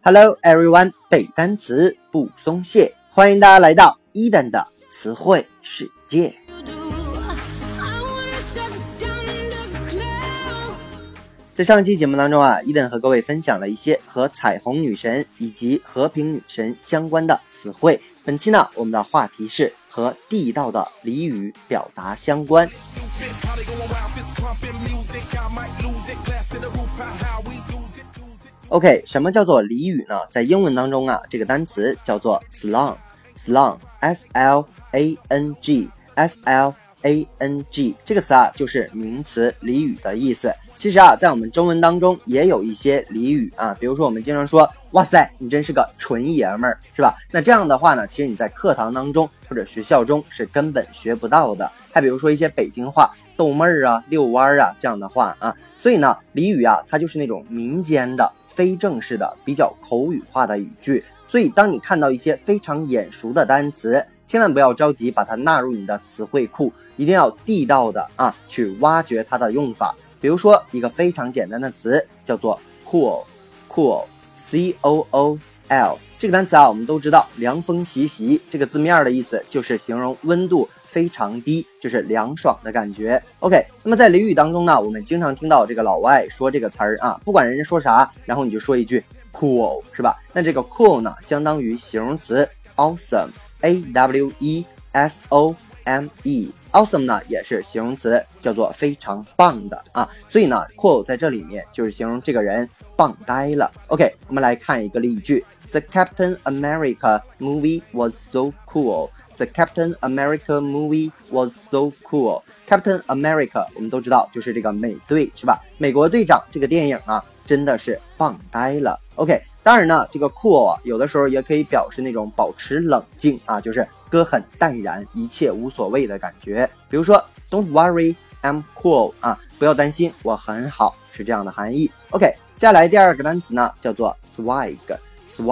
Hello everyone，背单词不松懈，欢迎大家来到伊登的词汇世界。在上期节目当中啊，伊登和各位分享了一些和彩虹女神以及和平女神相关的词汇。本期呢，我们的话题是和地道的俚语表达相关。OK，什么叫做俚语呢？在英文当中啊，这个单词叫做 slang，slang，s l a n g，s l a n g，这个词啊就是名词俚语的意思。其实啊，在我们中文当中也有一些俚语啊，比如说我们经常说“哇塞，你真是个纯爷们儿”，是吧？那这样的话呢，其实你在课堂当中或者学校中是根本学不到的。还比如说一些北京话“逗妹儿啊”“遛弯儿啊”这样的话啊，所以呢，俚语啊，它就是那种民间的。非正式的、比较口语化的语句，所以当你看到一些非常眼熟的单词，千万不要着急把它纳入你的词汇库，一定要地道的啊去挖掘它的用法。比如说一个非常简单的词叫做 cool，cool，c o o l，这个单词啊，我们都知道，凉风习习，这个字面的意思就是形容温度。非常低，就是凉爽的感觉。OK，那么在俚语当中呢，我们经常听到这个老外说这个词儿啊，不管人家说啥，然后你就说一句 cool，是吧？那这个 cool 呢，相当于形容词 awesome，A W E S O M E Awesome 呢也是形容词，叫做非常棒的啊。所以呢，cool 在这里面就是形容这个人棒呆了。OK，我们来看一个例句：The Captain America movie was so cool。The Captain America movie was so cool. Captain America，我们都知道就是这个美队，是吧？美国队长这个电影啊，真的是棒呆了。OK，当然呢，这个 cool，有的时候也可以表示那种保持冷静啊，就是哥很淡然，一切无所谓的感觉。比如说，Don't worry, I'm cool 啊，不要担心，我很好，是这样的含义。OK，接下来第二个单词呢，叫做 swag，swag，s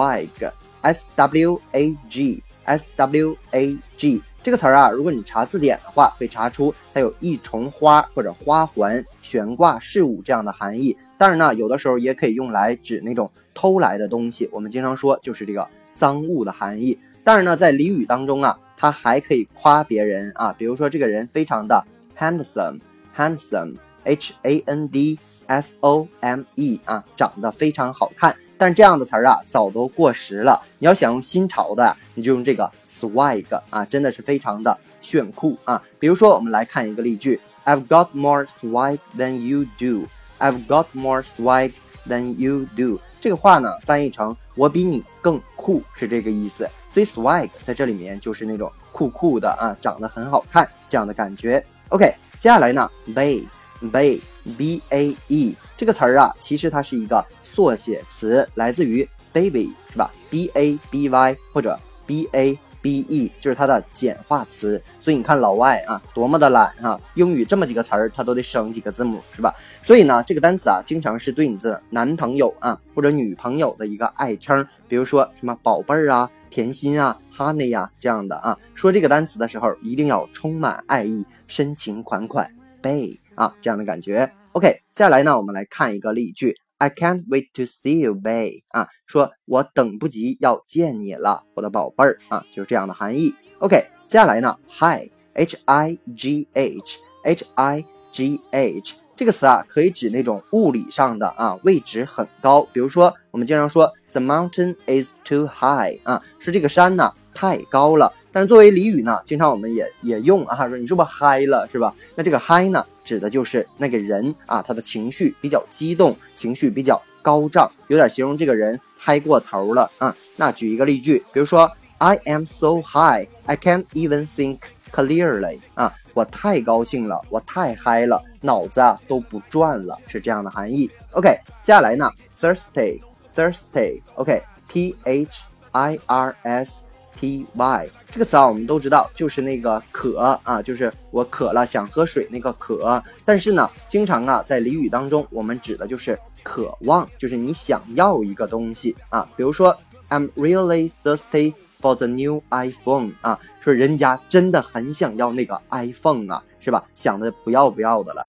w a g。S W A G 这个词儿啊，如果你查字典的话，会查出它有一重花或者花环、悬挂事物这样的含义。当然呢，有的时候也可以用来指那种偷来的东西。我们经常说就是这个赃物的含义。当然呢，在俚语当中啊，它还可以夸别人啊，比如说这个人非常的 handsome，handsome，H A N D S O M E 啊，长得非常好看。但是这样的词儿啊，早都过时了。你要想用新潮的，你就用这个 swag 啊，真的是非常的炫酷啊。比如说，我们来看一个例句：I've got more swag than you do. I've got more swag than you do。这个话呢，翻译成我比你更酷，是这个意思。所以 swag 在这里面就是那种酷酷的啊，长得很好看这样的感觉。OK，接下来呢，bae，bae，b a e。这个词儿啊，其实它是一个缩写词，来自于 baby，是吧？b a b y 或者 b a b e，就是它的简化词。所以你看老外啊，多么的懒啊！英语这么几个词儿，他都得省几个字母，是吧？所以呢，这个单词啊，经常是对你的男朋友啊或者女朋友的一个爱称，比如说什么宝贝儿啊、甜心啊、honey 呀这样的啊。说这个单词的时候，一定要充满爱意、深情款款，bae 啊这样的感觉。OK，接下来呢，我们来看一个例句：I can't wait to see you, babe。啊，说我等不及要见你了，我的宝贝儿啊，就是这样的含义。OK，接下来呢，high，h i g h，h i g h 这个词啊，可以指那种物理上的啊，位置很高。比如说，我们经常说 The mountain is too high。啊，是这个山呢太高了。但是作为俚语呢，经常我们也也用啊，说你是不是嗨了，是吧？那这个嗨呢，指的就是那个人啊，他的情绪比较激动，情绪比较高涨，有点形容这个人嗨过头了啊。那举一个例句，比如说 I am so high, I can't even think clearly。啊，我太高兴了，我太嗨了，脑子啊都不转了，是这样的含义。OK，接下来呢，thirsty, thirsty。OK，T H I R S。T Y 这个词啊，我们都知道，就是那个渴啊，就是我渴了想喝水那个渴。但是呢，经常啊，在俚语当中，我们指的就是渴望，就是你想要一个东西啊。比如说，I'm really thirsty for the new iPhone 啊，说人家真的很想要那个 iPhone 啊，是吧？想的不要不要的了。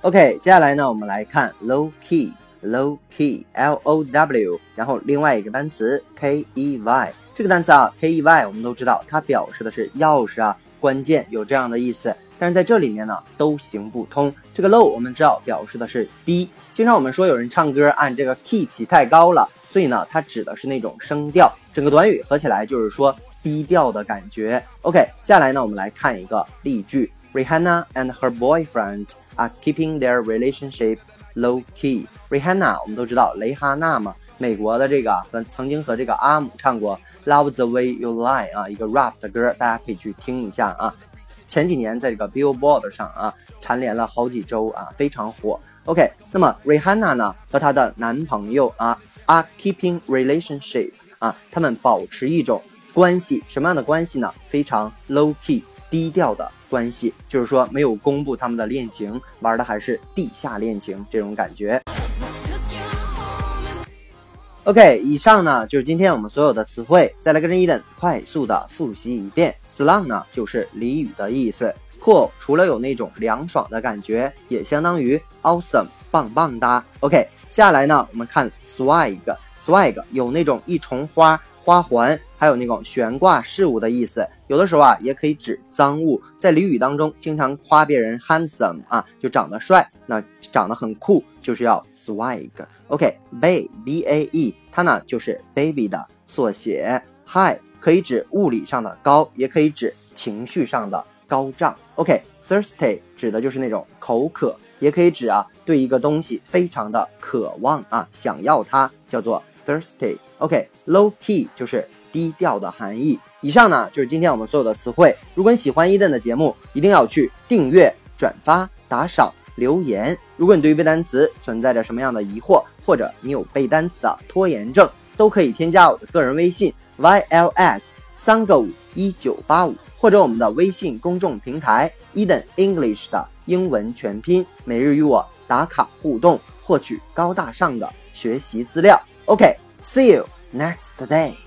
OK，接下来呢，我们来看 low key。Low key，L O W，然后另外一个单词 K E Y，这个单词啊，K E Y，我们都知道它表示的是钥匙啊、关键，有这样的意思。但是在这里面呢，都行不通。这个 low 我们知道表示的是低，经常我们说有人唱歌按这个 key 起太高了，所以呢，它指的是那种声调。整个短语合起来就是说低调的感觉。OK，接下来呢，我们来看一个例句：Rihanna and her boyfriend are keeping their relationship low key。Rihanna 我们都知道蕾哈娜嘛，美国的这个和曾经和这个阿姆唱过《Love the Way You Lie》啊，一个 rap 的歌，大家可以去听一下啊。前几年在这个 Billboard 上啊，蝉联了好几周啊，非常火。OK，那么 Rihanna 呢和她的男朋友啊，are keeping relationship 啊，他们保持一种关系，什么样的关系呢？非常 low key 低调的关系，就是说没有公布他们的恋情，玩的还是地下恋情这种感觉。OK，以上呢就是今天我们所有的词汇。再来跟着伊登快速的复习一遍。Slang 呢就是俚语的意思。Cool 除了有那种凉爽的感觉，也相当于 awesome 棒棒哒。OK，接下来呢我们看 swag，swag 有那种一重花。花环，还有那种悬挂事物的意思，有的时候啊也可以指赃物。在俚语当中，经常夸别人 handsome 啊，就长得帅，那长得很酷，就是要 swag。OK，bae b a e，它呢就是 baby 的缩写。high 可以指物理上的高，也可以指情绪上的高涨。OK，thirsty 指的就是那种口渴，也可以指啊对一个东西非常的渴望啊，想要它，叫做。Thirsty，OK，low key 就是低调的含义。以上呢就是今天我们所有的词汇。如果你喜欢伊顿的节目，一定要去订阅、转发、打赏、留言。如果你对于背单词存在着什么样的疑惑，或者你有背单词的拖延症，都可以添加我的个人微信 yls 三个五一九八五，或者我们的微信公众平台 Eden English 的英文全拼，每日与我打卡互动，获取高大上的学习资料。OK，see you next day.